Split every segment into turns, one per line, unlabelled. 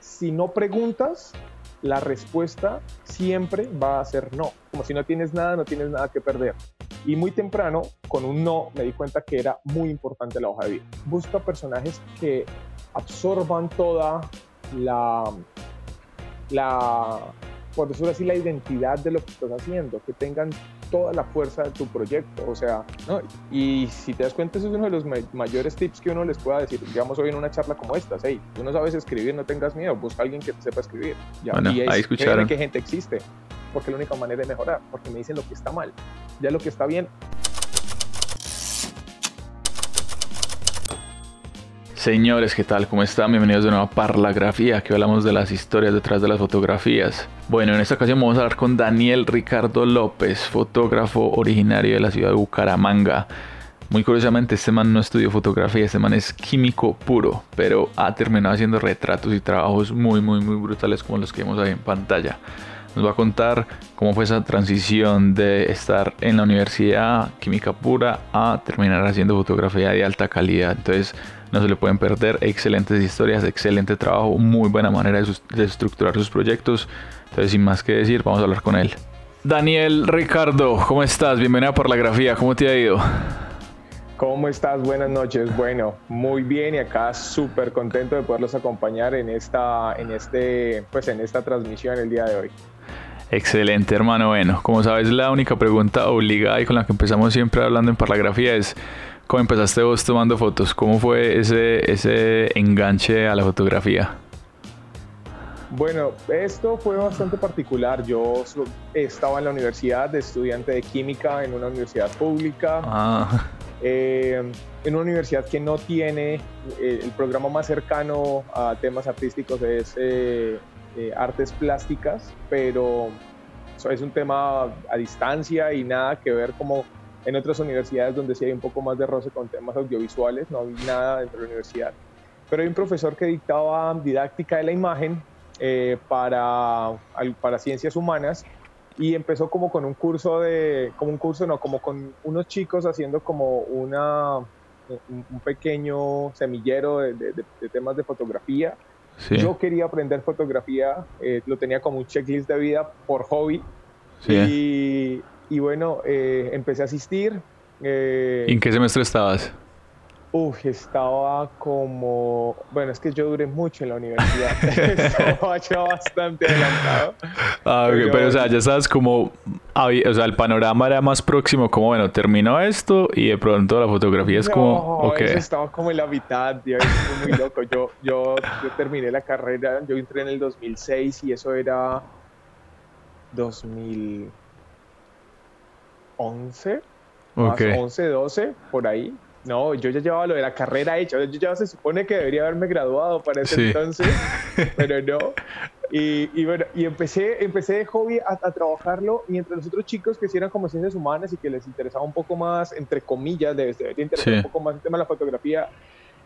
si no preguntas, la respuesta siempre va a ser no. Como si no tienes nada, no tienes nada que perder. Y muy temprano, con un no, me di cuenta que era muy importante la hoja de vida. Busca personajes que absorban toda la, la por decirlo así, la identidad de lo que estás haciendo, que tengan toda la fuerza de tu proyecto. O sea, ¿no? y si te das cuenta, eso es uno de los mayores tips que uno les pueda decir. Digamos, hoy en una charla como esta, hey, tú no sabes escribir, no tengas miedo, busca a alguien que te sepa escribir.
Ya, bueno, y ahí escucharon.
qué gente existe, porque es la única manera de mejorar, porque me dicen lo que está mal. Ya lo que está bien,
Señores, ¿qué tal? ¿Cómo están? Bienvenidos de nuevo a Parlagrafía, aquí hablamos de las historias detrás de las fotografías. Bueno, en esta ocasión vamos a hablar con Daniel Ricardo López, fotógrafo originario de la ciudad de Bucaramanga. Muy curiosamente, este man no estudió fotografía, este man es químico puro, pero ha terminado haciendo retratos y trabajos muy, muy, muy brutales como los que vemos ahí en pantalla. Nos va a contar cómo fue esa transición de estar en la universidad química pura a terminar haciendo fotografía de alta calidad. Entonces, no se le pueden perder. Excelentes historias, excelente trabajo, muy buena manera de, estructurar sus proyectos. Entonces, sin más que decir, vamos a hablar con él. Daniel Ricardo, ¿cómo estás? Bienvenido por la grafía, ¿cómo te ha ido?
¿Cómo estás? Buenas noches. Bueno, muy bien y acá súper contento de poderlos acompañar en esta, en este, pues en esta transmisión el día de hoy.
Excelente, hermano. Bueno, como sabes, la única pregunta obligada y con la que empezamos siempre hablando en parlagrafía es ¿Cómo empezaste vos tomando fotos? ¿Cómo fue ese, ese enganche a la fotografía?
Bueno, esto fue bastante particular. Yo estaba en la universidad de estudiante de química en una universidad pública. Ah. Eh, en una universidad que no tiene eh, el programa más cercano a temas artísticos es eh, artes plásticas, pero es un tema a distancia y nada que ver como en otras universidades donde sí hay un poco más de roce con temas audiovisuales, no hay nada dentro de la universidad. Pero hay un profesor que dictaba didáctica de la imagen eh, para, para ciencias humanas y empezó como con un curso de, como un curso, no, como con unos chicos haciendo como una, un, pequeño semillero de, de, temas de fotografía. Yo quería aprender fotografía, eh, lo tenía como un checklist de vida por hobby. Sí. Y, y bueno, eh, empecé a asistir.
Eh, ¿En qué semestre estabas?
Uf, estaba como, bueno, es que yo duré mucho en la universidad, estaba ya bastante adelantado.
Ah, pero, o sea, ya sabes como, o sea, el panorama era más próximo, como, bueno, terminó esto y de pronto la fotografía es como, ok.
estaba como en la mitad, yo muy loco, yo, yo, yo terminé la carrera, yo entré en el 2006 y eso era 2000... 11, más 11, 12, por ahí. No, yo ya llevaba lo de la carrera hecha. Yo ya se supone que debería haberme graduado para ese entonces, pero no. Y, y, bueno, y empecé, empecé de hobby a, trabajarlo mientras los otros chicos que hicieran como ciencias humanas y que les interesaba un poco más, entre comillas, les debería interesar un poco más el tema de la fotografía,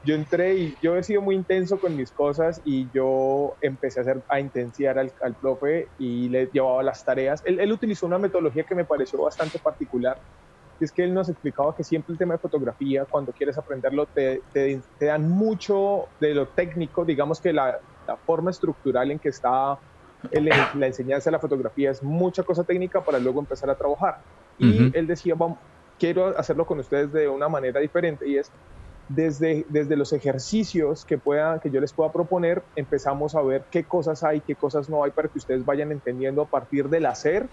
yo entré y yo he sido muy intenso con mis cosas y yo empecé a, hacer, a intensiar al, al profe y le llevaba las tareas. Él, él, utilizó una metodología que me pareció bastante particular, que es que él nos explicaba que siempre el tema de fotografía, cuando quieres aprenderlo, te, te, te dan mucho de lo técnico, digamos que la, la forma estructural en que está el, la enseñanza de la fotografía es mucha cosa técnica para luego empezar a trabajar. Y él decía, vamos, quiero hacerlo con ustedes de una manera diferente y es desde, desde los ejercicios que, pueda, que yo les pueda proponer, empezamos a ver qué cosas hay, qué cosas no hay para que ustedes vayan entendiendo a partir del hacer,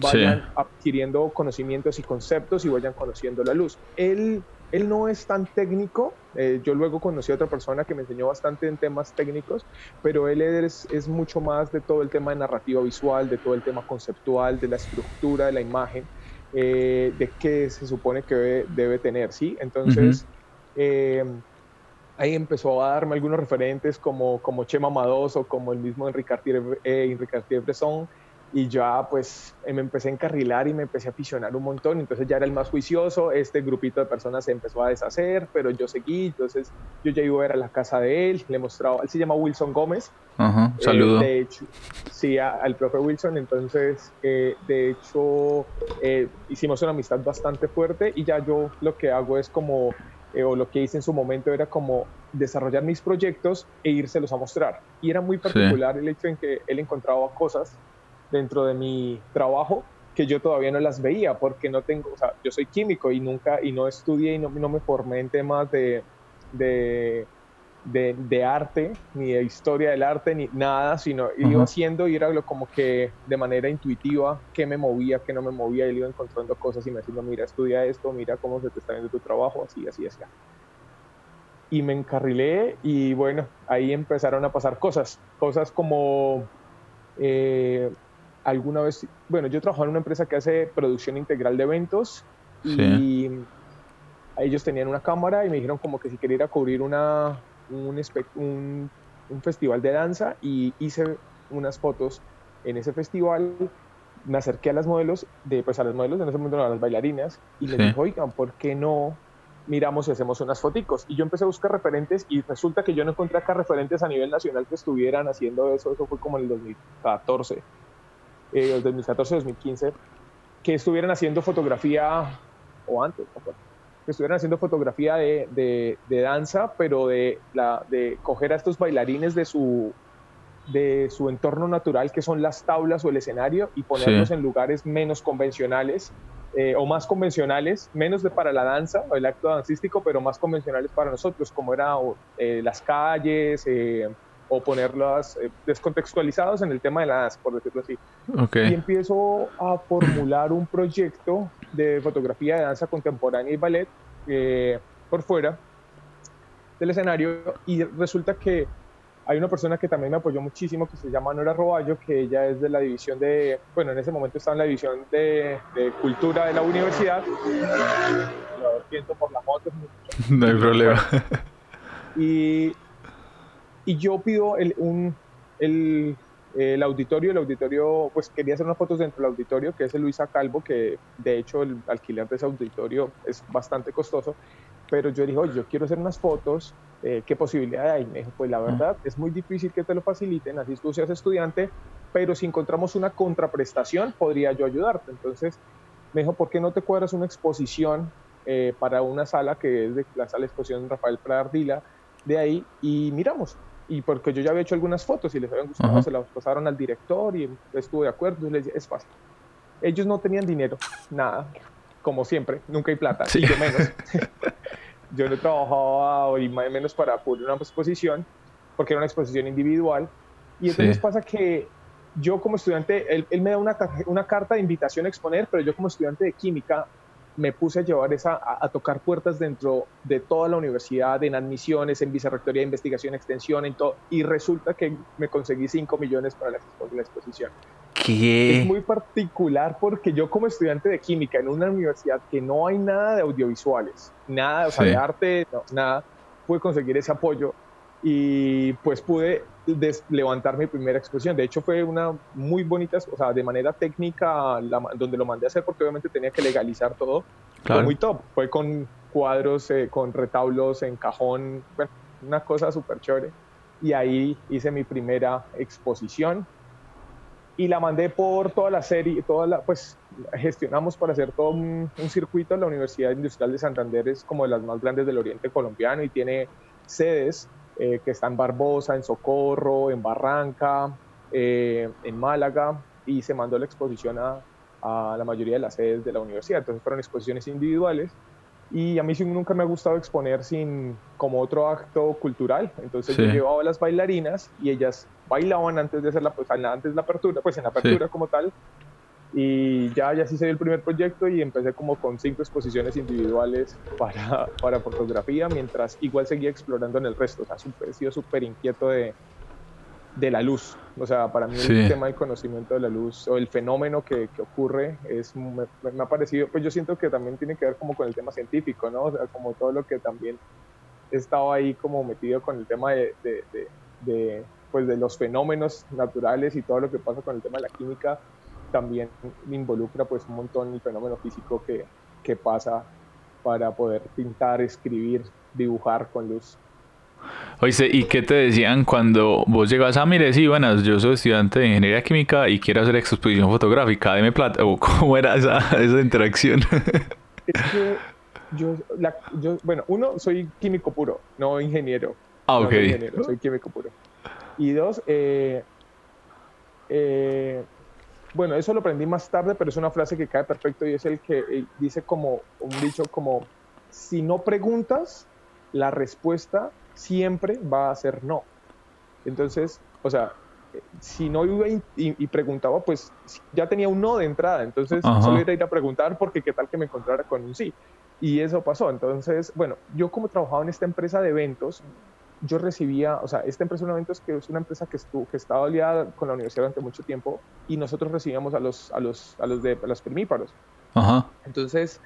vayan adquiriendo conocimientos y conceptos y vayan conociendo la luz. Él, él no es tan técnico, eh, yo luego conocí a otra persona que me enseñó bastante en temas técnicos, pero él es, es mucho más de todo el tema de narrativa visual, de todo el tema conceptual, de la estructura de la imagen. Eh, de qué se supone que debe, debe tener, ¿sí? Entonces, eh, ahí empezó a darme algunos referentes como, como Chema Madoso, como el mismo Enrique Cartier, eh, Bresson, y ya pues eh, me empecé a encarrilar y me empecé a aficionar un montón, entonces ya era el más juicioso, este grupito de personas se empezó a deshacer, pero yo seguí, entonces yo ya iba a ver a la casa de él, le mostraba, él se llama Wilson Gómez.
Ajá, saludo.
de hecho, sí, al profe Wilson, entonces de hecho hicimos una amistad bastante fuerte y ya yo lo que hago es como eh, o lo que hice en su momento era como desarrollar mis proyectos e írselos a mostrar. Y era muy particular el hecho en que él encontraba cosas dentro de mi trabajo que yo todavía no las veía porque no tengo, o sea, yo soy químico y nunca, y no estudié y no, no me formé en temas de, de, de, arte, ni de historia del arte, ni nada, sino iba haciendo y era como que de manera intuitiva qué me movía, qué no me movía, y iba encontrando cosas y me decía, mira, estudia esto, mira cómo se te está viendo tu trabajo, así, así, así. Y me encarrilé y bueno, ahí empezaron a pasar cosas, cosas como... Eh, alguna vez, bueno, yo trabajaba en una empresa que hace producción integral de eventos y ellos tenían una cámara y me dijeron como que si quería ir a cubrir una, un, un, un, festival de danza y hice unas fotos en ese festival. Me acerqué a las modelos, de, pues a las modelos, en ese momento a las bailarinas, y les dije, oigan, ¿por qué no miramos y hacemos unas foticos? Y yo empecé a buscar referentes y resulta que yo no encontré acá referentes a nivel nacional que estuvieran haciendo eso, eso fue como en el 2014 eh, 2014-2015, que estuvieran haciendo fotografía, o antes, que estuvieran haciendo fotografía de, de, danza, pero de, la, de coger a estos bailarines de su, de su entorno natural, que son las tablas o el escenario, y ponerlos en lugares menos convencionales eh, o más convencionales, menos de para la danza o el acto dancístico, pero más convencionales para nosotros, como era eh, las calles, eh, o ponerlas eh, descontextualizados en el tema de la danza, por decirlo así. Y empiezo a formular un proyecto de fotografía de danza contemporánea y ballet eh, por fuera del escenario y resulta que hay una persona que también me apoyó muchísimo que se llama Nora Roballo, que ella es de la división de, bueno, en ese momento estaba en la división de, de cultura de la universidad. Lo siento por la moto.
No hay problema.
Y y yo pido el, un, el, el, auditorio, el auditorio, pues quería hacer unas fotos dentro del auditorio, que es el Luisa Calvo, que de hecho el alquiler de ese auditorio es bastante costoso, pero yo dije, oye, yo quiero hacer unas fotos, eh, ¿qué posibilidad hay? Me dijo, pues la verdad, es muy difícil que te lo faciliten, así tú seas estudiante, pero si encontramos una contraprestación, podría yo ayudarte. Entonces me dijo, ¿por qué no te cuadras una exposición eh, para una sala que es de la sala de exposición Rafael Pradardila, de ahí, y miramos? Y porque yo ya había hecho algunas fotos y les habían gustado, se las pasaron al director y estuvo de acuerdo y les dije, es fácil. Ellos no tenían dinero, nada, como siempre, nunca hay plata, y yo menos. yo no trabajaba y menos para cubrir una exposición, porque era una exposición individual, y entonces pasa que yo como estudiante, él, él me da una, una carta de invitación a exponer, pero yo como estudiante de química me puse a llevar esa, a, tocar puertas dentro de toda la universidad, en admisiones, en vicerrectoría de investigación, extensión, en todo, y resulta que me conseguí 5 millones para la, exposición.
¿Qué?
Es muy particular porque yo como estudiante de química en una universidad que no hay nada de audiovisuales, nada, o sea, de arte, nada, pude conseguir ese apoyo y pues pude levantar mi primera exposición. De hecho, fue una muy bonita, o sea, de manera técnica, donde lo mandé a hacer porque obviamente tenía que legalizar todo. Fue muy top. Fue con cuadros, eh, con retablos en cajón, una cosa súper chévere. Y ahí hice mi primera exposición y la mandé por toda la serie, toda la, pues gestionamos para hacer todo un, un circuito. La Universidad Industrial de Santander es como de las más grandes del oriente colombiano y tiene sedes eh, que está en Barbosa, en Socorro, en Barranca, eh, en Málaga, y se mandó la exposición a, a, la mayoría de las sedes de la universidad. Entonces fueron exposiciones individuales y a mí nunca me ha gustado exponer sin como otro acto cultural. Entonces yo llevaba a las bailarinas y ellas bailaban antes de hacer la, antes de la apertura, pues en la apertura como tal, y ya, ya sí se dio el primer proyecto y empecé como con cinco exposiciones individuales para, para fotografía, mientras igual seguía explorando en el resto. O sea, super, he sido súper inquieto de, de la luz. O sea, para mí el tema del conocimiento de la luz o el fenómeno que, que ocurre es, me, me, ha parecido, pues yo siento que también tiene que ver como con el tema científico, ¿no? O sea, como todo lo que también he estado ahí como metido con el tema de, de, de pues de los fenómenos naturales y todo lo que pasa con el tema de la química también involucra pues un montón el fenómeno físico que, que pasa para poder pintar, escribir, dibujar con luz.
Oíste, ¿y qué te decían cuando vos llegas a, ah, mire, sí, buenas, yo soy estudiante de ingeniería química y quiero hacer exposición fotográfica, deme plata, o cómo era esa, esa interacción?
Es que Yo, yo, bueno, uno, soy químico puro, no ingeniero.
Ah, ok.
soy, ingeniero, soy químico puro. Y dos, eh, eh, bueno, eso lo aprendí más tarde, pero es una frase que cae perfecto y es el que eh, dice como un dicho como, si no preguntas, la respuesta siempre va a ser no. Entonces, o sea, si no iba y, preguntaba, pues ya tenía un no de entrada, entonces solo iba a ir a preguntar porque qué tal que me encontrara con un sí. Y eso pasó. Entonces, bueno, yo como trabajaba en esta empresa de eventos, yo recibía, o sea, esta empresa de eventos que es una empresa que, estuvo, que estaba aliada con la universidad durante mucho tiempo y nosotros recibíamos a los, a los, a los de los primíparos. Ajá. Entonces,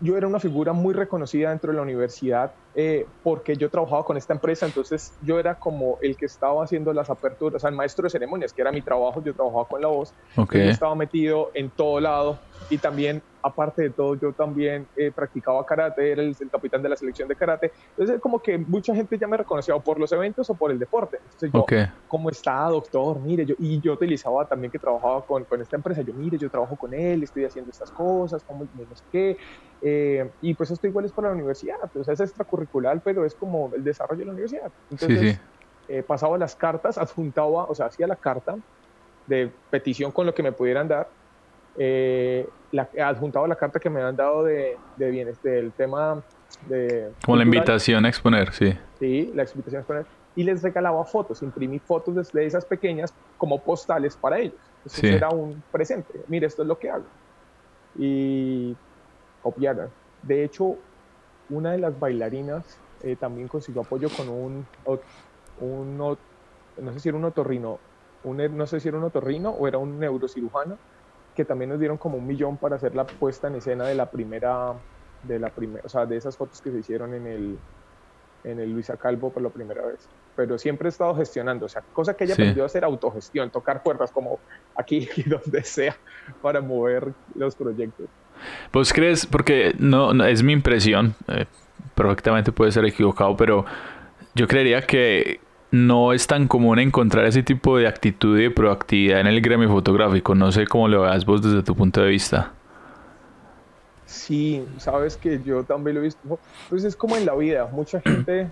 yo era una figura muy reconocida dentro de la universidad eh, porque yo trabajaba con esta empresa, entonces yo era como el que estaba haciendo las aperturas, o sea, el maestro de ceremonias, que era mi trabajo, yo trabajaba con la voz, okay. yo estaba metido en todo lado y también aparte de todo, yo también eh, practicaba karate, era el, capitán de la selección de karate. Entonces, como que mucha gente ya me reconocía o por los eventos o por el deporte. Entonces, yo, ¿cómo está, doctor? Mire, yo, y yo utilizaba también que trabajaba con, con, esta empresa. Yo, mire, yo trabajo con él, estoy haciendo estas cosas, como no sé qué. Eh, y pues esto igual es para la universidad, pues es extracurricular, pero es como el desarrollo de la universidad. Entonces, eh, pasaba las cartas, adjuntaba, o sea, hacía la carta de petición con lo que me pudieran dar eh, la, adjuntado la carta que me han dado de, de bienes, del tema de...
Como la invitación a exponer, sí.
Sí, la invitación a exponer. Y les regalaba fotos, imprimí fotos de, esas pequeñas como postales para ellos. Eso era un presente. Mire, esto es lo que hago. Y copiaron. De hecho, una de las bailarinas eh, también consiguió apoyo con un, un, no sé si era un otorrino, un, no sé si era un otorrino o era un neurocirujano que también nos dieron como un millón para hacer la puesta en escena de la primera, de la primera, o sea, de esas fotos que se hicieron en el, en el Luisa Calvo por la primera vez. Pero siempre he estado gestionando, o sea, cosa que ella aprendió a hacer autogestión, tocar puertas como aquí y donde sea para mover los proyectos.
Pues crees, porque no, es mi impresión, eh, perfectamente puede ser equivocado, pero yo creería que no es tan común encontrar ese tipo de actitud y de proactividad en el gremio fotográfico. No sé cómo lo veas vos desde tu punto de vista.
Sí, sabes que yo también lo he visto. Pues es como en la vida, mucha gente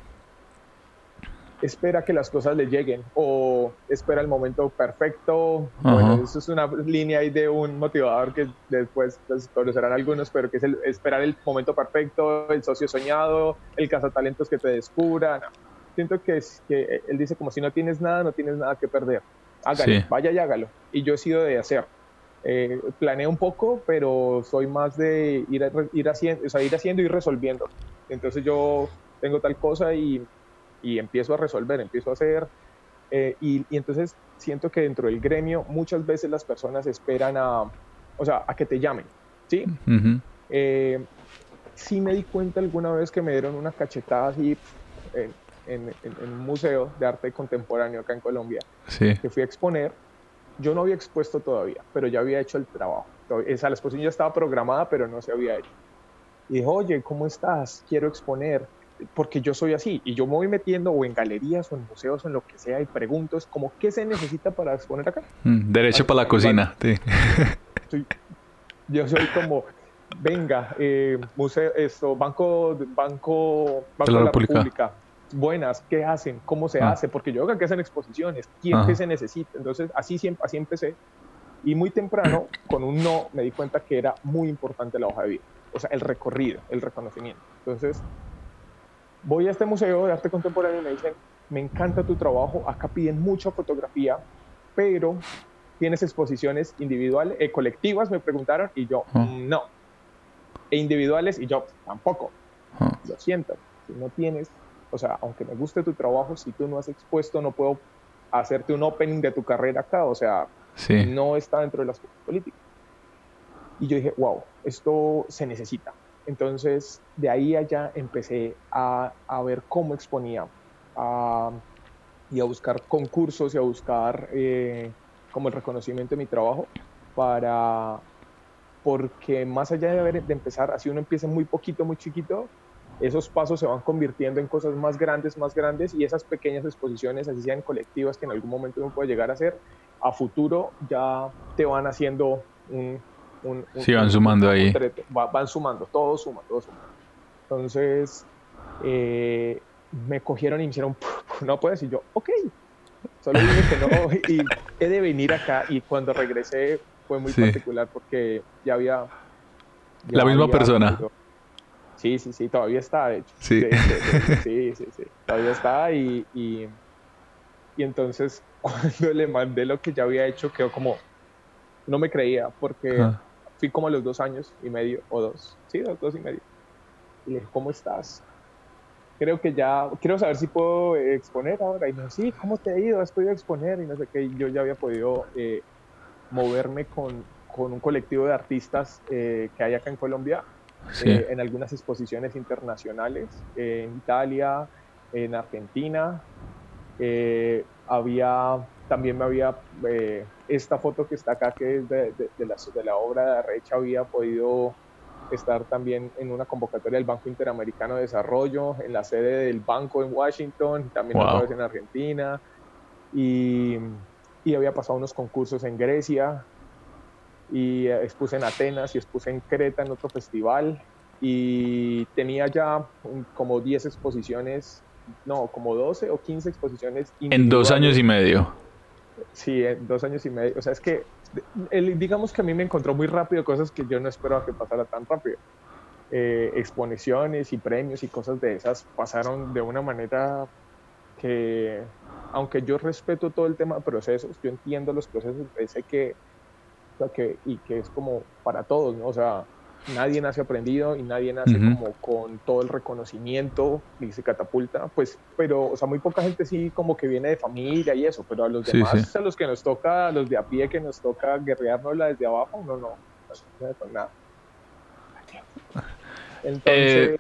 espera que las cosas le lleguen o espera el momento perfecto. Bueno, eso es una línea ahí de un motivador que después pues, conocerán algunos, pero que es el, esperar el momento perfecto, el socio soñado, el cazatalentos que te descubra siento que, es, que él dice como si no tienes nada, no tienes nada que perder. Hágalo, vaya y hágalo. Y yo he sido de hacer. Eh, planeo un poco, pero soy más de ir, ir, haciendo, o sea, ir haciendo y resolviendo. Entonces yo tengo tal cosa y, y empiezo a resolver, empiezo a hacer. Eh, y, y, entonces siento que dentro del gremio muchas veces las personas esperan a, o sea, a que te llamen, ¿sí? Eh, sí me di cuenta alguna vez que me dieron una cachetada así en, un museo de arte contemporáneo acá en Colombia, que fui a exponer. Yo no había expuesto todavía, pero ya había hecho el trabajo. Esa, la exposición ya estaba programada, pero no se había hecho. Y dije, oye, ¿cómo estás? Quiero exponer, porque yo soy así. Y yo me voy metiendo o en galerías o en museos o en lo que sea y pregunto, es como, ¿qué se necesita para exponer acá?
Mm, derecho para la cocina, sí.
yo soy como, venga, eh, museo, esto, banco, banco, banco de la, República buenas, qué hacen, cómo se ah. hace, porque yo creo que hacen exposiciones, quién que se necesita. Entonces, así, siempre, así empecé. Y muy temprano, con un no, me di cuenta que era muy importante la hoja de vida, o sea, el recorrido, el reconocimiento. Entonces, voy a este museo de arte contemporáneo y me dicen, me encanta tu trabajo, acá piden mucha fotografía, pero tienes exposiciones individuales, eh, colectivas, me preguntaron, y yo, mm, no. E individuales, y yo, tampoco. Lo siento, si no tienes o sea, aunque me guste tu trabajo, si tú no has expuesto, no puedo hacerte un opening de tu carrera acá, o sea, no está dentro de las políticas. Y yo dije, wow, esto se necesita. Entonces, de ahí allá empecé a, a ver cómo exponía y a buscar concursos y a buscar eh, como el reconocimiento de mi trabajo para, porque más allá de, de empezar, así uno empieza muy poquito, muy chiquito, esos pasos se van convirtiendo en cosas más grandes, más grandes y esas pequeñas exposiciones, así sean colectivas que en algún momento uno puede llegar a hacer, a futuro ya te van haciendo un...
un sí, van sumando ahí.
van sumando, todo suma, todo suma. Entonces, eh, me cogieron y me hicieron, no puedes, y yo, ok, solo dije que no, y he de venir acá, y cuando regresé fue muy particular porque ya había...
La misma persona.
Sí, sí, sí, todavía está, de hecho.
Sí,
sí, sí, sí, todavía está, y, y, entonces cuando le mandé lo que ya había hecho, quedó como, no me creía, porque fui como a los dos años y medio, o dos, sí, dos, dos y medio. Y le dije, ¿cómo estás? creo que ya, quiero saber si puedo exponer ahora. Y me dijo, sí, ¿cómo te ha ido? ¿Has podido exponer? Y no sé qué. yo ya había podido eh, moverme con, con, un colectivo de artistas eh, que hay acá en Colombia, eh, en algunas exposiciones internacionales, en Italia, en Argentina. había, también me había, esta foto que está acá, que es de, de, la, de la obra de Arrecha, había podido estar también en una convocatoria del Banco Interamericano de Desarrollo, en la sede del banco en Washington, también otra vez en Argentina, y, y, había pasado unos concursos en Grecia, y expuse en Atenas y expuse en Creta en otro festival, y tenía ya como 10 exposiciones, no, como 12 o 15 exposiciones.
En dos años y medio.
Sí, en dos años y medio. O sea, es que digamos que a mí me encontró muy rápido cosas que yo no esperaba que pasara tan rápido. Eh, exposiciones y premios y cosas de esas pasaron de una manera que, aunque yo respeto todo el tema de procesos, yo entiendo los procesos, sé que, que, y que es como para todos, ¿no? O sea, nadie nace aprendido y nadie nace como con todo el reconocimiento y se catapulta, pues, pero, o sea, muy poca gente sí como que viene de familia y eso, pero a los demás, a los que nos toca, a los de a pie que nos toca guerrearnos desde abajo, no, no, no, no nada.
Entonces... Eh,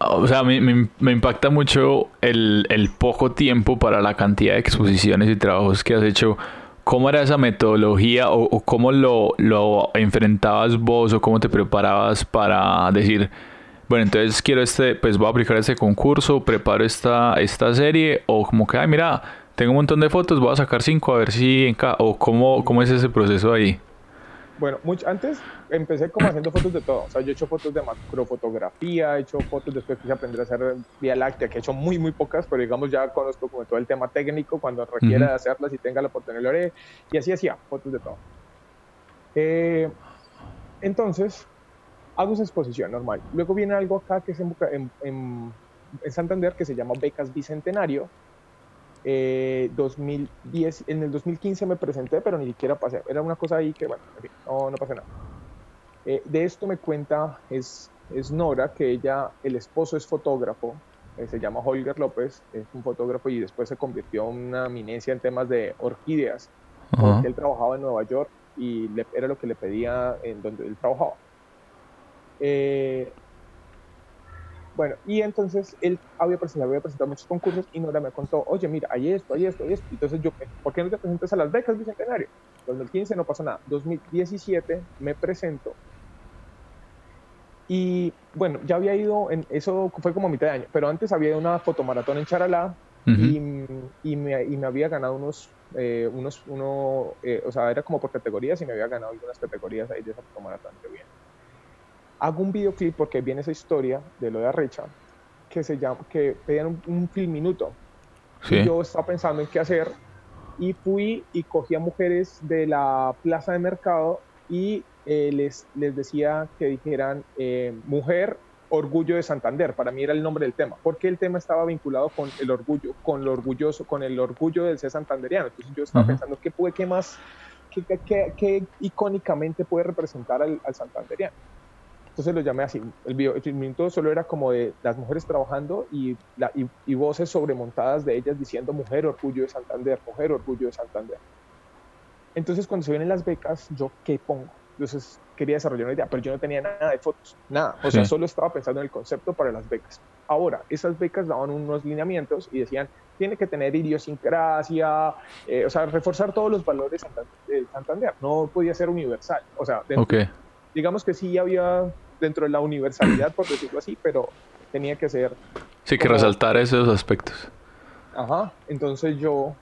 o sea, me, me, impacta mucho el, el poco tiempo para la cantidad de exposiciones y trabajos que has hecho ¿Cómo era esa metodología o, cómo lo, lo, enfrentabas vos o cómo te preparabas para decir, bueno, entonces quiero este, pues voy a aplicar este concurso, preparo esta, esta serie o como que, ay, mira, tengo un montón de fotos, voy a sacar cinco a ver si encaja o cómo, cómo es ese proceso ahí?
Bueno, mucho, antes empecé como haciendo fotos de todo. O sea, yo he hecho fotos de macrofotografía, he hecho fotos después quise aprender a hacer Vía Láctea, que he hecho muy, muy pocas, pero digamos ya conozco como todo el tema técnico, cuando requiera hacerlas y tenga la oportunidad lo haré. Y así hacía, fotos de todo. Eh, entonces, hago esa exposición normal. Luego viene algo acá que es en, en, en Santander que se llama Becas Bicentenario, 2010, eh, en el 2015 me presenté, pero ni siquiera pasé. Era una cosa ahí que, bueno, no, no pasa nada. Eh, de esto me cuenta, es, es Nora, que ella, el esposo es fotógrafo, eh, se llama Holger López, es un fotógrafo y después se convirtió en una eminencia en temas de orquídeas, porque él trabajaba en Nueva York y era lo que le pedía en donde él trabajaba. Bueno, y entonces él había presentado, había presentado muchos concursos y Nora me contó, oye, mira, hay esto, hay esto, hay esto. Entonces yo, ¿por qué no te presentas a las becas Bicentenario? 2015 no pasó nada. 2017 me presento. Y bueno, ya había ido, en, eso fue como a mitad de año, pero antes había ido una fotomaratón en Charalá y, y, me, y, me, había ganado unos, eh, unos uno, eh, o sea, era como por categorías y me había ganado algunas categorías ahí de esa fotomaratón. bien hago un videoclip porque viene esa historia de lo de Arrecha que se llama que pedían un, film minuto. Y yo estaba pensando en qué hacer y fui y cogí a mujeres de la plaza de mercado y eh, les, les decía que dijeran eh, mujer orgullo de Santander para mí era el nombre del tema porque el tema estaba vinculado con el orgullo con lo orgulloso con el orgullo del ser santanderiano. Entonces yo estaba pensando qué puede qué más qué, icónicamente puede representar al, al santanderiano entonces lo llamé así. El, video, el solo era como de las mujeres trabajando y, la, y, voces sobremontadas de ellas diciendo mujer orgullo de Santander, mujer orgullo de Santander. Entonces cuando se vienen las becas, yo qué pongo. Entonces quería desarrollar una idea, pero yo no tenía nada de fotos, nada. O sea, solo estaba pensando en el concepto para las becas. Ahora, esas becas daban unos lineamientos y decían, tiene que tener idiosincrasia, eh, o sea, reforzar todos los valores de Santander. No podía ser universal. O sea, digamos que sí había dentro de la universalidad, por decirlo así, pero tenía que ser...
Sí, que resaltar esos aspectos.
Ajá, entonces yo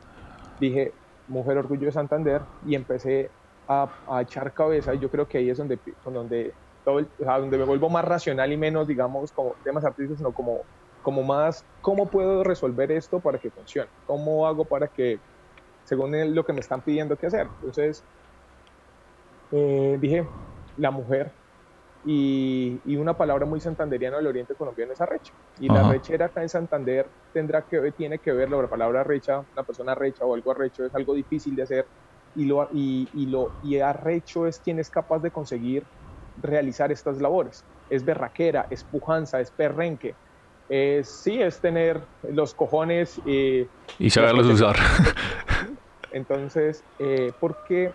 dije, Mujer Orgullo de Santander, y empecé a, echar cabeza, y yo creo que ahí es donde, donde todo donde me vuelvo más racional y menos, digamos, como temas artísticos, sino como, como más, ¿cómo puedo resolver esto para que funcione? ¿Cómo hago para que, según lo que me están pidiendo que hacer? Entonces, eh, dije, la mujer, y, y, una palabra muy santanderiana del oriente colombiano es arrecha. Y la rechera acá en Santander tendrá que, tiene que ver, la palabra arrecha, una persona arrecha o algo arrecho es algo difícil de hacer y lo, y, y lo y arrecho es quien es capaz de conseguir realizar estas labores. Es berraquera, es pujanza, es perrenque. Es, sí, es tener los cojones
y saberlos usar.
Entonces, eh, porque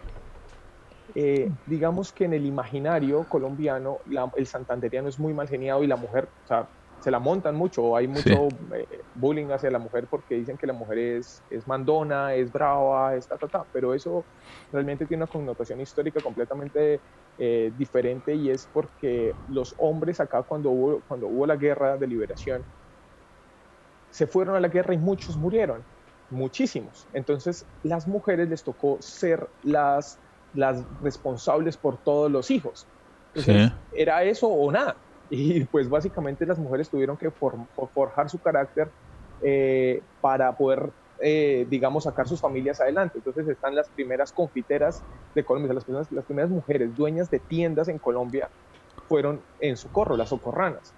eh, digamos que en el imaginario colombiano el santanderiano es muy mal geniado y la mujer, o sea, se la montan mucho, hay mucho eh, bullying hacia la mujer porque dicen que la mujer es, es mandona, es brava, es ta, ta, ta, pero eso realmente tiene una connotación histórica completamente eh, diferente y es porque los hombres acá cuando hubo, cuando hubo la guerra de liberación, se fueron a la guerra y muchos murieron, muchísimos. Entonces las mujeres les tocó ser las las responsables por todos los hijos. era eso o nada. Y pues básicamente las mujeres tuvieron que forjar su carácter eh, para poder, eh, digamos, sacar sus familias adelante. Entonces están las primeras confiteras de Colombia, las primeras, las primeras mujeres dueñas de tiendas en Colombia fueron en Socorro, las socorranas.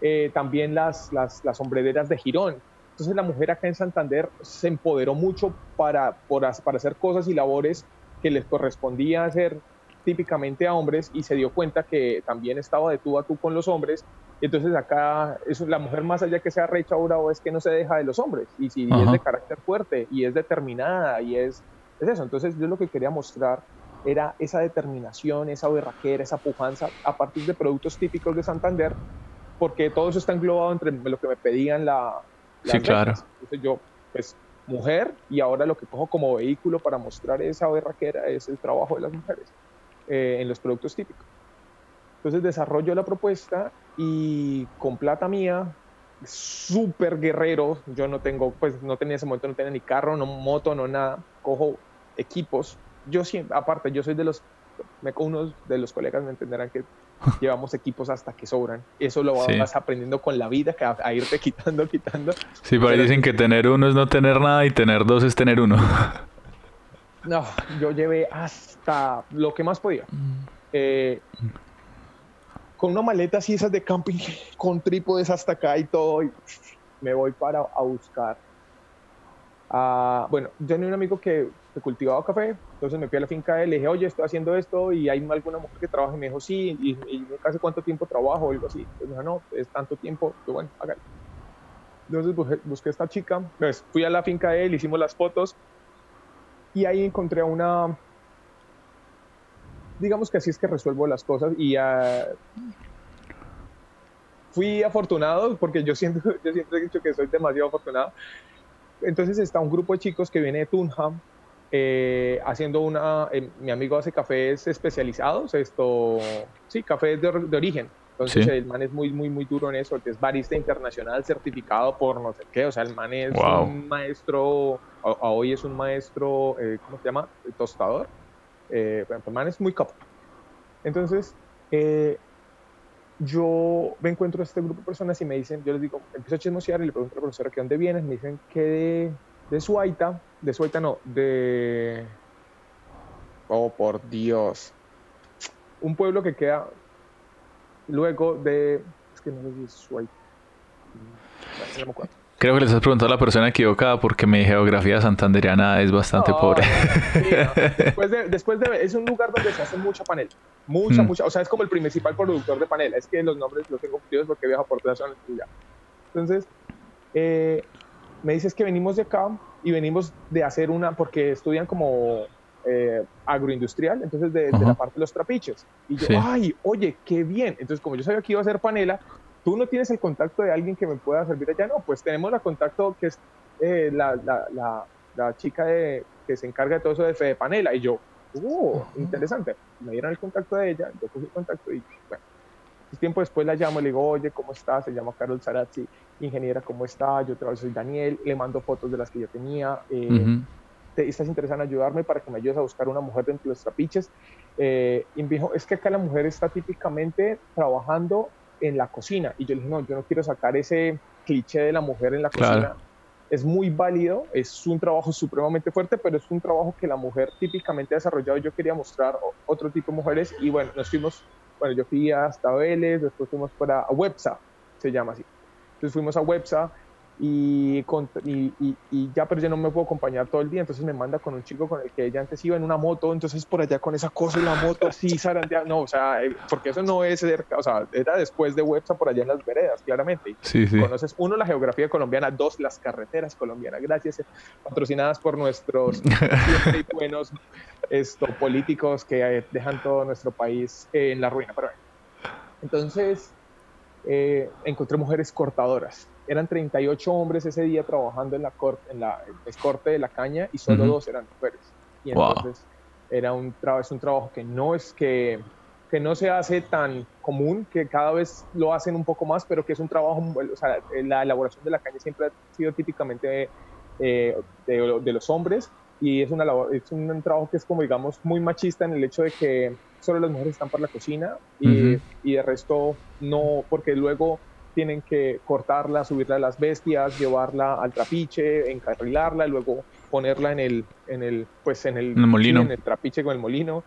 Eh, también las, las, las sombrederas de Girón. Entonces la mujer acá en Santander se empoderó mucho para, para hacer cosas y labores que les correspondía hacer típicamente a hombres y se dio cuenta que también estaba de tú a tú con los hombres. Entonces acá es la mujer más allá que sea recha ahora o es que no se deja de los hombres y si es de carácter fuerte y es determinada y es, es eso. Entonces yo lo que quería mostrar era esa determinación, esa berraquera, esa pujanza a partir de productos típicos de Santander, porque todo eso está englobado entre lo que me pedían la...
sí, claro.
Entonces yo, pues mujer y ahora lo que cojo como vehículo para mostrar esa berraquera es el trabajo de las mujeres eh, en los productos típicos. Entonces desarrollo la propuesta y con plata mía, súper guerrero, yo no tengo, pues no tenía ese momento, no tenía ni carro, no moto, no nada, cojo equipos. Yo siempre, aparte, yo soy de los, me, unos de los colegas me entenderán que llevamos equipos hasta que sobran. Eso lo vas aprendiendo con la vida, que a, irte quitando, quitando.
Sí, por ahí dicen que tener uno es no tener nada y tener dos es tener uno.
No, yo llevé hasta lo que más podía. Mm. Eh, con una maleta así, esas de camping, con trípodes hasta acá y todo, y me voy para a buscar. Ah, bueno, yo tenía un amigo que que cultivaba café, entonces me fui a la finca de él, le dije, oye, estoy haciendo esto y hay alguna mujer que trabaja y me dijo, sí, y, y casi cuánto tiempo trabajo o algo así. Entonces me dijo, no, es tanto tiempo, yo bueno, hágale. Entonces busqué, a esta chica, pues, fui a la finca de él, hicimos las fotos y ahí encontré a una, digamos que así es que resuelvo las cosas y fui afortunado porque yo siento, yo siempre he dicho que soy demasiado afortunado. Entonces está un grupo de chicos que viene de Tunham, eh, haciendo una, eh, mi amigo hace cafés especializados, esto, sí, cafés de, de origen. Entonces el man es muy, muy, muy duro en eso, es barista internacional certificado por no sé qué, o sea, el man es un maestro, a, hoy es un maestro, eh, ¿cómo se llama? tostador. el man es muy capo. Entonces, yo me encuentro a este grupo de personas y me dicen, yo les digo, empiezo a chismosear y le pregunto a la profesora que dónde vienes, me dicen que de Suaita, de Suaita no, de... Oh, por Dios. Un pueblo que queda luego de... Es que no sé si es Suaita.
Creo que les has preguntado a la persona equivocada porque mi geografía santanderiana es bastante pobre.
después, de, después de... Es un lugar donde se hace mucha panela. Mucha, mm. mucha... O sea, es como el principal productor de panela. Es que los nombres los tengo confundidos porque viajo por todas zonas. Entonces, eh, me dices que venimos de acá y venimos de hacer una, porque estudian como eh, agroindustrial, entonces de, la parte de los trapiches. Y yo, ay, oye, qué bien. Entonces, como yo sabía que iba a hacer panela, tú no tienes el contacto de alguien que me pueda servir allá. No, pues tenemos la contacto que es eh, la, la, la, chica de, que se encarga de todo eso de Fede Panela. Y yo, oh, interesante. Me dieron el contacto de ella, yo cogí el contacto y bueno. Tiempo después la llamo, le digo, oye, ¿cómo estás? Se llama Carol Zarazzi ingeniera, ¿cómo está? Yo soy Daniel, le mando fotos de las que yo tenía. Eh, te, estás interesado en ayudarme para que me ayudes a buscar una mujer dentro de los trapiches. Eh, y me dijo, es que acá la mujer está típicamente trabajando en la cocina. Y yo le dije, no, yo no quiero sacar ese cliché de la mujer en la cocina. Es muy válido, es un trabajo supremamente fuerte, pero es un trabajo que la mujer típicamente ha desarrollado. Yo quería mostrar otro tipo de mujeres y bueno, nos fuimos, bueno, yo fui hasta Vélez, después fuimos para Websa, se llama así. Entonces fuimos a Websa, y, y, y, ya, pero yo no me puedo acompañar todo el día, entonces me manda con un chico con el que ella antes iba en una moto, entonces por allá con esa cosa y la moto así, zarandeada, no, o sea, eh, porque eso no es cerca, o sea, era después de Websa por allá en las veredas, claramente.
Sí, sí.
Conoces, uno, la geografía colombiana, dos, las carreteras colombianas, gracias, eh, patrocinadas por nuestros buenos esto, políticos que eh, dejan todo nuestro país en la ruina, pero Entonces, encontré mujeres cortadoras eran 38 hombres ese día trabajando en la corte, en la corte de la caña y solo dos eran mujeres. Y entonces era un trabajo, es un trabajo que no es que, que no se hace tan común, que cada vez lo hacen un poco más, pero que es un trabajo, o sea, la elaboración de la caña siempre ha sido típicamente eh, de, de, los hombres y es, una es un trabajo que es como digamos muy machista en el hecho de que solo las mujeres están para la cocina y, y de resto no, porque luego tienen que cortarla, subirla a las bestias, llevarla al trapiche, encarrilarla, luego ponerla en el, en el, pues en el,
molino,
en el trapiche con el molino.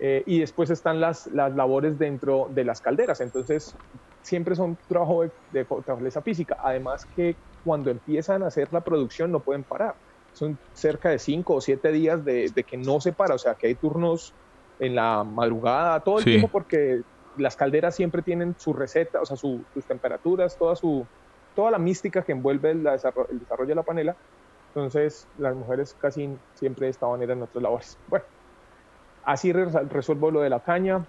Eh, y después están las, las labores dentro de las calderas. Entonces, siempre son trabajo de, de fortaleza física. Además que cuando empiezan a hacer la producción no pueden parar. Son cerca de cinco o siete días de, de que no se para. O sea, que hay turnos en la madrugada todo el tiempo porque las calderas siempre tienen su receta, o sea, sus temperaturas, toda, su, toda la mística que envuelve el, desarrollo de la panela. Entonces, las mujeres casi siempre estaban en otras labores. Bueno, así resuelvo lo de la caña.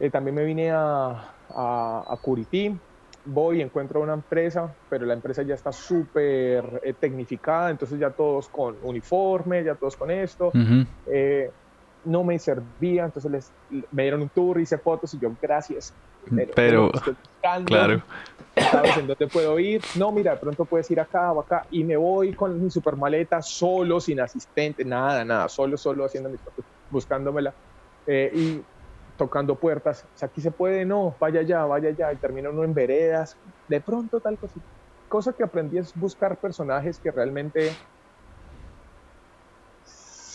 Eh, también me vine a, a, Curití. Voy, encuentro una empresa, pero la empresa ya está súper eh, tecnificada, entonces ya todos con uniforme, ya todos con esto no me servía, entonces les, me dieron un tour, hice fotos y yo, gracias.
Pero, claro.
¿Sabes en dónde puedo ir? No, mira, de pronto puedes ir acá o acá. Y me voy con mi super maleta, solo, sin asistente, nada, nada, solo, solo haciendo mis fotos, buscándomela. Eh, y tocando puertas. O sea, aquí se puede, no, vaya allá, vaya allá. Y termina uno en veredas. De pronto, tal cosa. Cosa que aprendí es buscar personajes que realmente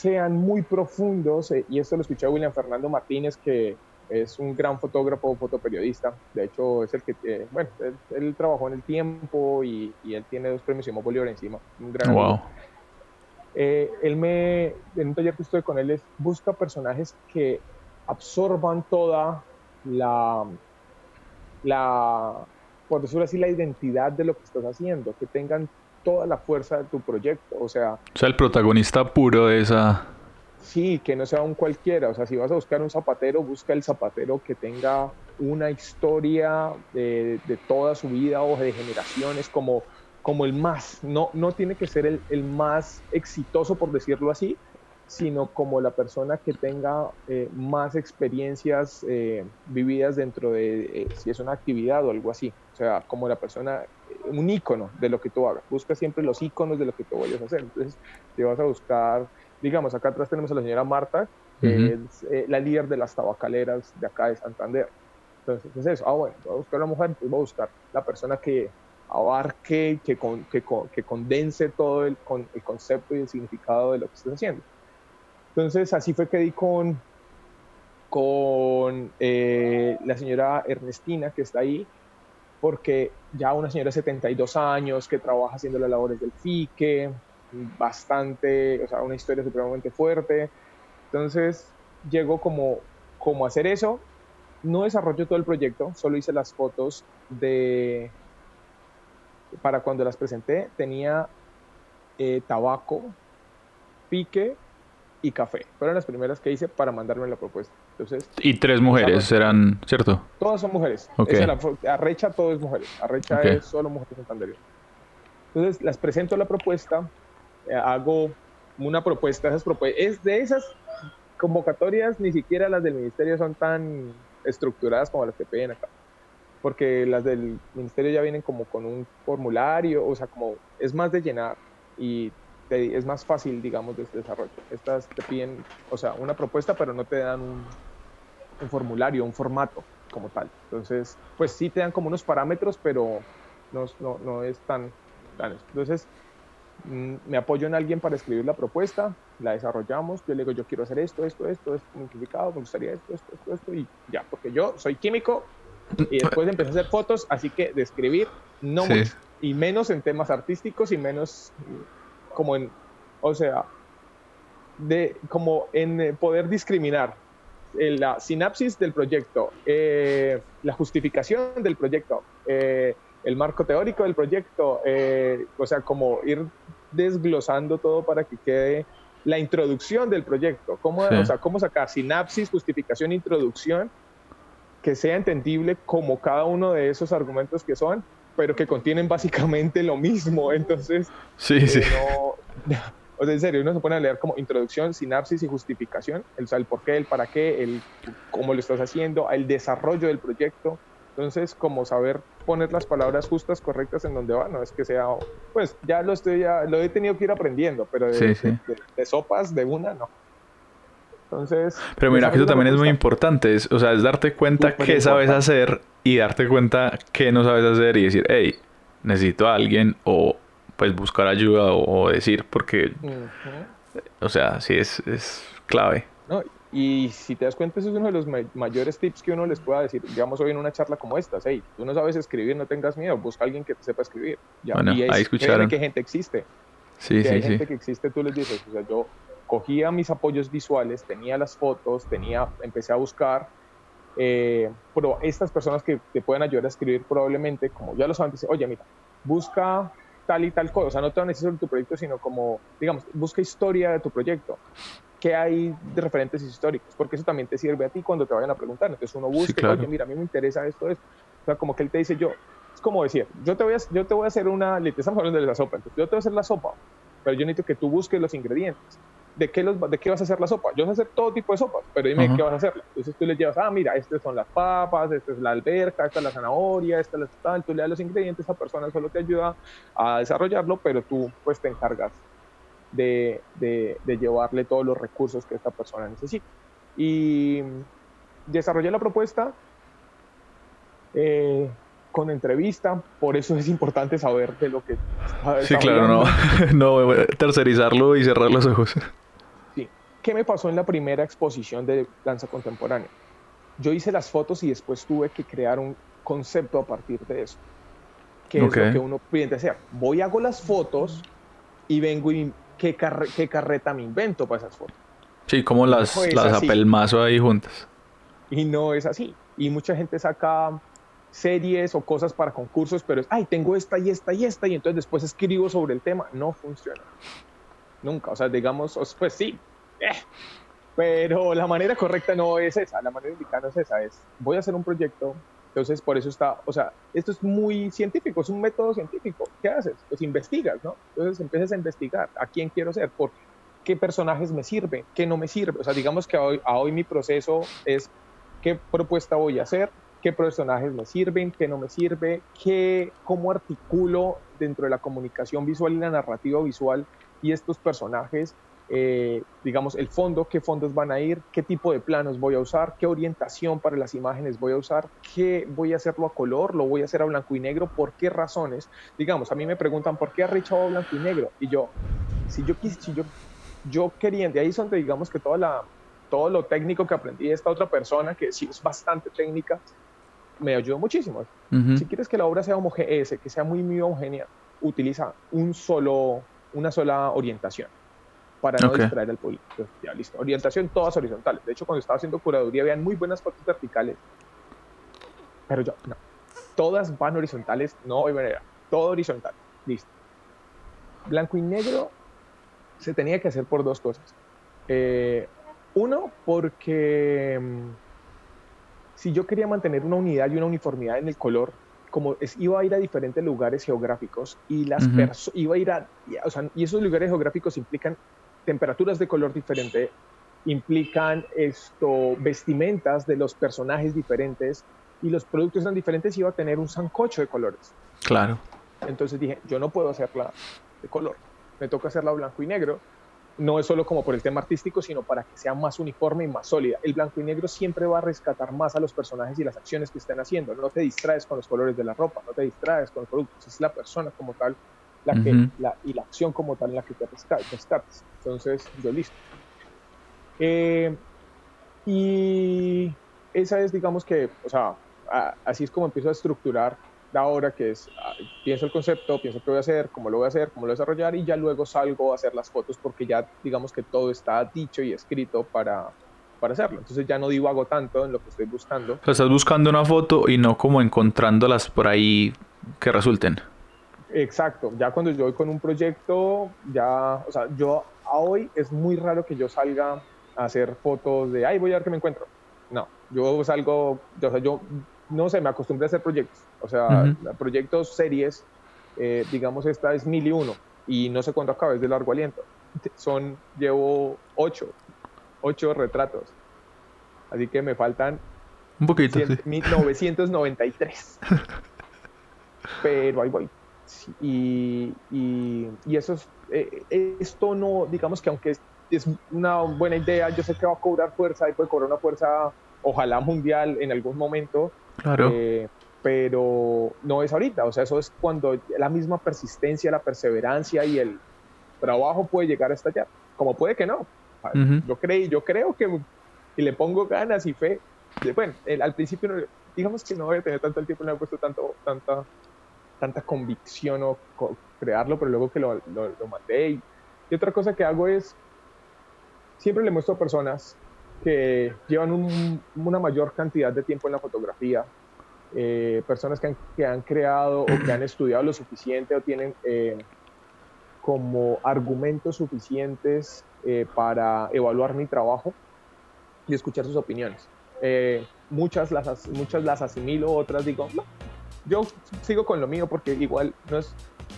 sean muy profundos, eh, y esto lo escuché a William Fernando Martínez, que es un gran fotógrafo, fotoperiodista, de hecho es el que, eh, bueno, él, trabajó en el tiempo y, él tiene dos premios Simón Bolívar encima, un gran...
Wow.
Eh, él me, en un taller que estoy con él, es busca personajes que absorban toda la, la, por decirlo así, la identidad de lo que estás haciendo, que tengan toda la fuerza de tu proyecto. O sea,
o sea, el protagonista puro de esa.
Sí, que no sea un cualquiera. O sea, si vas a buscar un zapatero, busca el zapatero que tenga una historia de, de toda su vida o de generaciones como, como el más. No, no tiene que ser el, el más exitoso, por decirlo así, sino como la persona que tenga eh, más experiencias eh, vividas dentro de, eh, si es una actividad o algo así. O sea, como la persona, un icono de lo que tú hagas. Busca siempre los iconos de lo que tú vayas a hacer. Entonces, te vas a buscar, digamos, acá atrás tenemos a la señora Marta, que es la líder de las tabacaleras de acá de Santander. Entonces, es eso. Ah, bueno, voy a buscar a una mujer, pues voy a buscar la persona que abarque, que, que, que condense todo el, con, el concepto y el significado de lo que estás haciendo. Entonces así fue que di con, con eh, la señora Ernestina que está ahí, porque ya una señora de 72 años que trabaja haciendo las labores del FIQUE, bastante, o sea, una historia supremamente fuerte. Entonces llegó como, como hacer eso. No desarrolló todo el proyecto, solo hice las fotos de... Para cuando las presenté tenía eh, tabaco, pique y café. Fueron las primeras que hice para mandarme la propuesta. Entonces,
y tres mujeres eran, ¿cierto?
Todas son mujeres. Arrecha todo es mujeres. Arrecha es solo mujeres santandereanas. Entonces las presento la propuesta, eh, hago una propuesta, esas es de esas convocatorias ni siquiera las del ministerio son tan estructuradas como las que piden acá. Porque las del ministerio ya vienen como con un formulario, o sea, como es más de llenar y es más fácil, digamos, de este desarrollo. Estas te piden, o sea, una propuesta, pero no te dan un, un formulario, un formato como tal. Entonces, pues sí te dan como unos parámetros, pero no, no, no es tan, tan... Entonces, mm, me apoyo en alguien para escribir la propuesta, la desarrollamos, yo le digo, yo quiero hacer esto, esto, esto, esto, simplificado, me gustaría esto, esto, esto, esto, y ya, porque yo soy químico y después empecé a hacer fotos, así que de escribir no mucho, y menos en temas artísticos y menos como en, o sea, de como en eh, poder discriminar eh, la sinapsis del proyecto, eh, la justificación del proyecto, eh, el marco teórico del proyecto, o sea, como ir desglosando todo para que quede la introducción del proyecto, cómo, o sea, cómo sacar sinapsis, justificación, introducción, que sea entendible como cada uno de esos argumentos que son, pero que contienen básicamente lo mismo. Entonces,
sí, sí.
No, o sea, en serio, uno se pone a leer como introducción, sinapsis y justificación, el, el por qué, el para qué, el cómo lo estás haciendo, el desarrollo del proyecto. Entonces, como saber poner las palabras justas, correctas en donde va, no es que sea, pues ya lo estoy, ya lo he tenido que ir aprendiendo, pero de, de, sopas de una, no. Entonces.
Pero mira, que eso también es muy importante, es, o sea, es darte cuenta qué sabes hacer y darte cuenta qué no sabes hacer y decir, hey, necesito a alguien o pues buscar ayuda o, decir, porque, o sea, sí es, es clave.
No, y si te das cuenta, eso es uno de los mayores tips que uno les pueda decir, digamos hoy en una charla como esta, hey, tú no sabes escribir, no tengas miedo, busca a alguien que te sepa escribir.
Ya, bueno, y ahí escucharon.
que gente existe.
Sí, sí,
hay gente que existe, tú les dices, o sea, yo cogía mis apoyos visuales, tenía las fotos, tenía, empecé a buscar, eh, pero estas personas que te pueden ayudar a escribir probablemente, como ya lo saben, dicen, oye, mira, busca tal y tal cosa, o sea, no te van a decir sobre tu proyecto, sino como, digamos, busca historia de tu proyecto, qué hay de referentes históricos, porque eso también te sirve a ti cuando te vayan a preguntar, entonces uno busca, oye, mira, a mí me interesa esto, esto, o sea, como que él te dice, yo, es como decir, yo te voy a, yo te voy a hacer una, le estamos hablando de la sopa, entonces yo te voy a hacer la sopa, pero yo necesito que tú busques los ingredientes, ¿de qué, los, ¿de qué vas a hacer la sopa? Yo a hacer todo tipo de sopas, pero dime qué vas a hacer. Entonces tú le llevas, ah, mira, estas son las papas, esta es la alberca, esta es la zanahoria, esta es la tal, tú le das los ingredientes, esa persona solo te ayuda a desarrollarlo, pero tú pues te encargas de, de, llevarle todos los recursos que esta persona necesita. Y desarrollé la propuesta eh, con entrevista, por eso es importante saber de lo que...
Sí, claro, no, no tercerizarlo y cerrar los ojos.
¿Qué me pasó en la primera exposición de danza contemporánea? Yo hice las fotos y después tuve que crear un concepto a partir de eso. Que es lo que uno piensa hacer. Voy, hago las fotos y vengo y qué, qué carreta me invento para esas fotos.
Sí, como las, las apelmazo ahí juntas.
Y no es así. Y mucha gente saca series o cosas para concursos, pero es, ay, tengo esta y esta y esta, y entonces después escribo sobre el tema. No funciona. Nunca. O sea, digamos, pues sí, pero la manera correcta no es esa, la manera indicada no es esa, es voy a hacer un proyecto, entonces por eso está, o sea, esto es muy científico, es un método científico, ¿qué haces? Pues investigas, ¿no? Entonces empiezas a investigar a quién quiero ser, por qué personajes me sirven, qué no me sirve, o sea, digamos que hoy, a hoy mi proceso es qué propuesta voy a hacer, qué personajes me sirven, qué no me sirve, qué, cómo articulo dentro de la comunicación visual y la narrativa visual y estos personajes eh, digamos, el fondo, qué fondos van a ir, qué tipo de planos voy a usar, qué orientación para las imágenes voy a usar, qué voy a hacerlo a color, lo voy a hacer a blanco y negro, por qué razones. Digamos, a mí me preguntan, ¿por qué ha rechazado blanco y negro? Y yo, si yo si yo, yo quería, de ahí es donde digamos que toda la, todo lo técnico que aprendí de esta otra persona, que sí es bastante técnica, me ayudó muchísimo. Si quieres que la obra sea homogénea, que sea muy, muy homogénea, utiliza un solo, una sola orientación para no distraer al público. ya, listo. Orientación, todas horizontales. De hecho, cuando estaba haciendo curaduría, vean muy buenas fotos verticales. Pero yo, no. Todas van horizontales, no hay manera. Todo horizontal. Listo. Blanco y negro se tenía que hacer por dos cosas. Eh, uno, porque mm, si yo quería mantener una unidad y una uniformidad en el color, como es, iba a ir a diferentes lugares geográficos y las iba a ir a, o sea, y esos lugares geográficos implican temperaturas de color diferente, implican esto, vestimentas de los personajes diferentes y los productos eran diferentes y iba a tener un sancocho de colores.
Claro.
Entonces dije, yo no puedo hacerla de color. me toca hacerla blanco y negro. No es solo como por el tema artístico, sino para que sea más uniforme y más sólida. El blanco y negro siempre va a rescatar más a los personajes y las acciones que estén haciendo. No te distraes con los colores de la ropa, no te distraes con los productos, es la persona como tal la que, la, y la acción como tal en la que te rescates. Entonces, yo listo. Eh, y esa es, digamos que, o sea, así es como empiezo a estructurar la obra, que es, ah, pienso el concepto, pienso qué voy a hacer, cómo lo voy a hacer, cómo lo voy a desarrollar, y ya luego salgo a hacer las fotos porque ya, digamos que todo está dicho y escrito para, para hacerlo. Entonces ya no divago tanto en lo que estoy buscando.
O estás buscando una foto y no como encontrándolas por ahí que resulten.
Exacto, ya cuando yo voy con un proyecto, ya, o sea, yo a hoy es muy raro que yo salga a hacer fotos de, ay, voy a ver qué me encuentro. No, yo salgo, o sea, yo no sé, me acostumbré a hacer proyectos, o sea, proyectos, series, eh, digamos, esta es mil y uno, y no sé cuándo acabes de largo aliento. Son, llevo ocho, ocho retratos. Así que me faltan
un poquito,
1993. Pero ahí voy. Y, y, eso es, eh, esto no, digamos que aunque es, es, una buena idea, yo sé que va a cobrar fuerza y puede cobrar una fuerza, ojalá mundial en algún momento.
Claro. Eh,
pero no es ahorita, o sea, eso es cuando la misma persistencia, la perseverancia y el trabajo puede llegar hasta allá, como puede que no. Yo, creo, yo creo que y le pongo ganas y fe. Bueno, al principio, digamos que no voy a tener tanto el tiempo, no he puesto tanto, tanta tanta convicción o crearlo, pero luego que lo, lo, mandé. Y, otra cosa que hago es, siempre le muestro a personas que llevan una mayor cantidad de tiempo en la fotografía, eh, personas que han, que han, creado o que han estudiado lo suficiente o tienen eh, como argumentos suficientes eh, para evaluar mi trabajo y escuchar sus opiniones. muchas, las, muchas las asimilo, otras digo, no, yo sigo con lo mío porque igual no es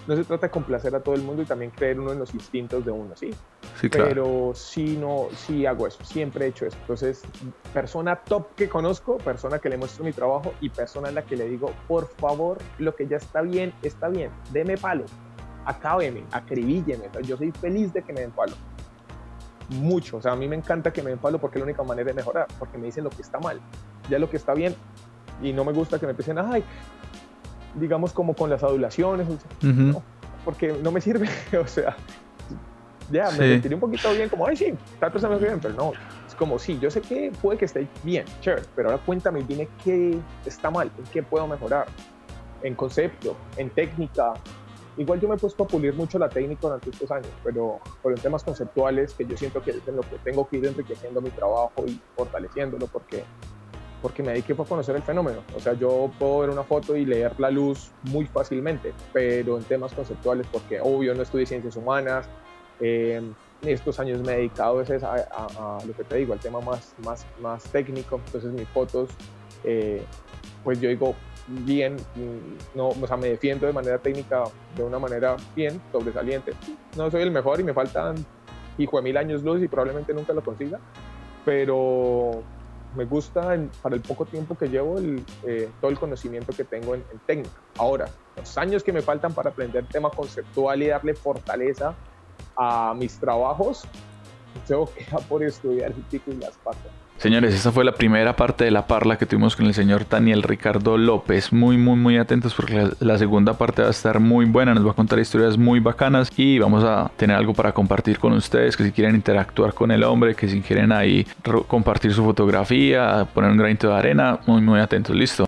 no se trata de complacer a todo el mundo y también creer uno en los instintos de uno, ¿sí?
Sí, claro.
Pero sí, no, sí hago eso, siempre he hecho eso. Entonces, persona top que conozco, persona que le muestro mi trabajo y persona a la que le digo, por favor, lo que ya está bien, está bien, deme palo, acábeme, acribílleme. Yo soy feliz de que me den palo. Mucho, o sea, a mí me encanta que me den palo porque es la única manera de mejorar, porque me dicen lo que está mal. Ya lo que está bien, y no me gusta que me empiecen, ay, digamos, como con las adulaciones, porque no me sirve, o sea, ya, me sentiré un poquito bien, como, ay, sí, tal persona me bien, pero no, es como, sí, yo sé que puede que esté bien, chévere, pero ahora cuéntame, dime qué está mal, en qué puedo mejorar, en concepto, en técnica. Igual yo me he puesto a pulir mucho la técnica durante estos años, pero por en temas conceptuales que yo siento que es en lo que tengo que ir enriqueciendo mi trabajo y fortaleciéndolo, porque porque me dediqué a conocer el fenómeno. O sea, yo puedo ver una foto y leer la luz muy fácilmente, pero en temas conceptuales, porque obvio no estudié ciencias humanas, eh, estos años me he dedicado a, a, lo que te digo, al tema más, más, más técnico, entonces mis fotos, eh, pues yo digo bien, no, o sea, me defiendo de manera técnica de una manera bien, sobresaliente. No soy el mejor y me faltan hijo de mil años luz y probablemente nunca lo consiga, pero me gusta para el poco tiempo que llevo eh, todo el conocimiento que tengo en, técnica. Ahora, los años que me faltan para aprender tema conceptual y darle fortaleza a mis trabajos, tengo que por estudiar el pico y las patas.
Señores, esa fue la primera parte de la parla que tuvimos con el señor Daniel Ricardo López. Muy, muy, muy atentos porque la, segunda parte va a estar muy buena. Nos va a contar historias muy bacanas y vamos a tener algo para compartir con ustedes. Que si quieren interactuar con el hombre, que si quieren ahí compartir su fotografía, poner un granito de arena, muy, muy atentos. Listo.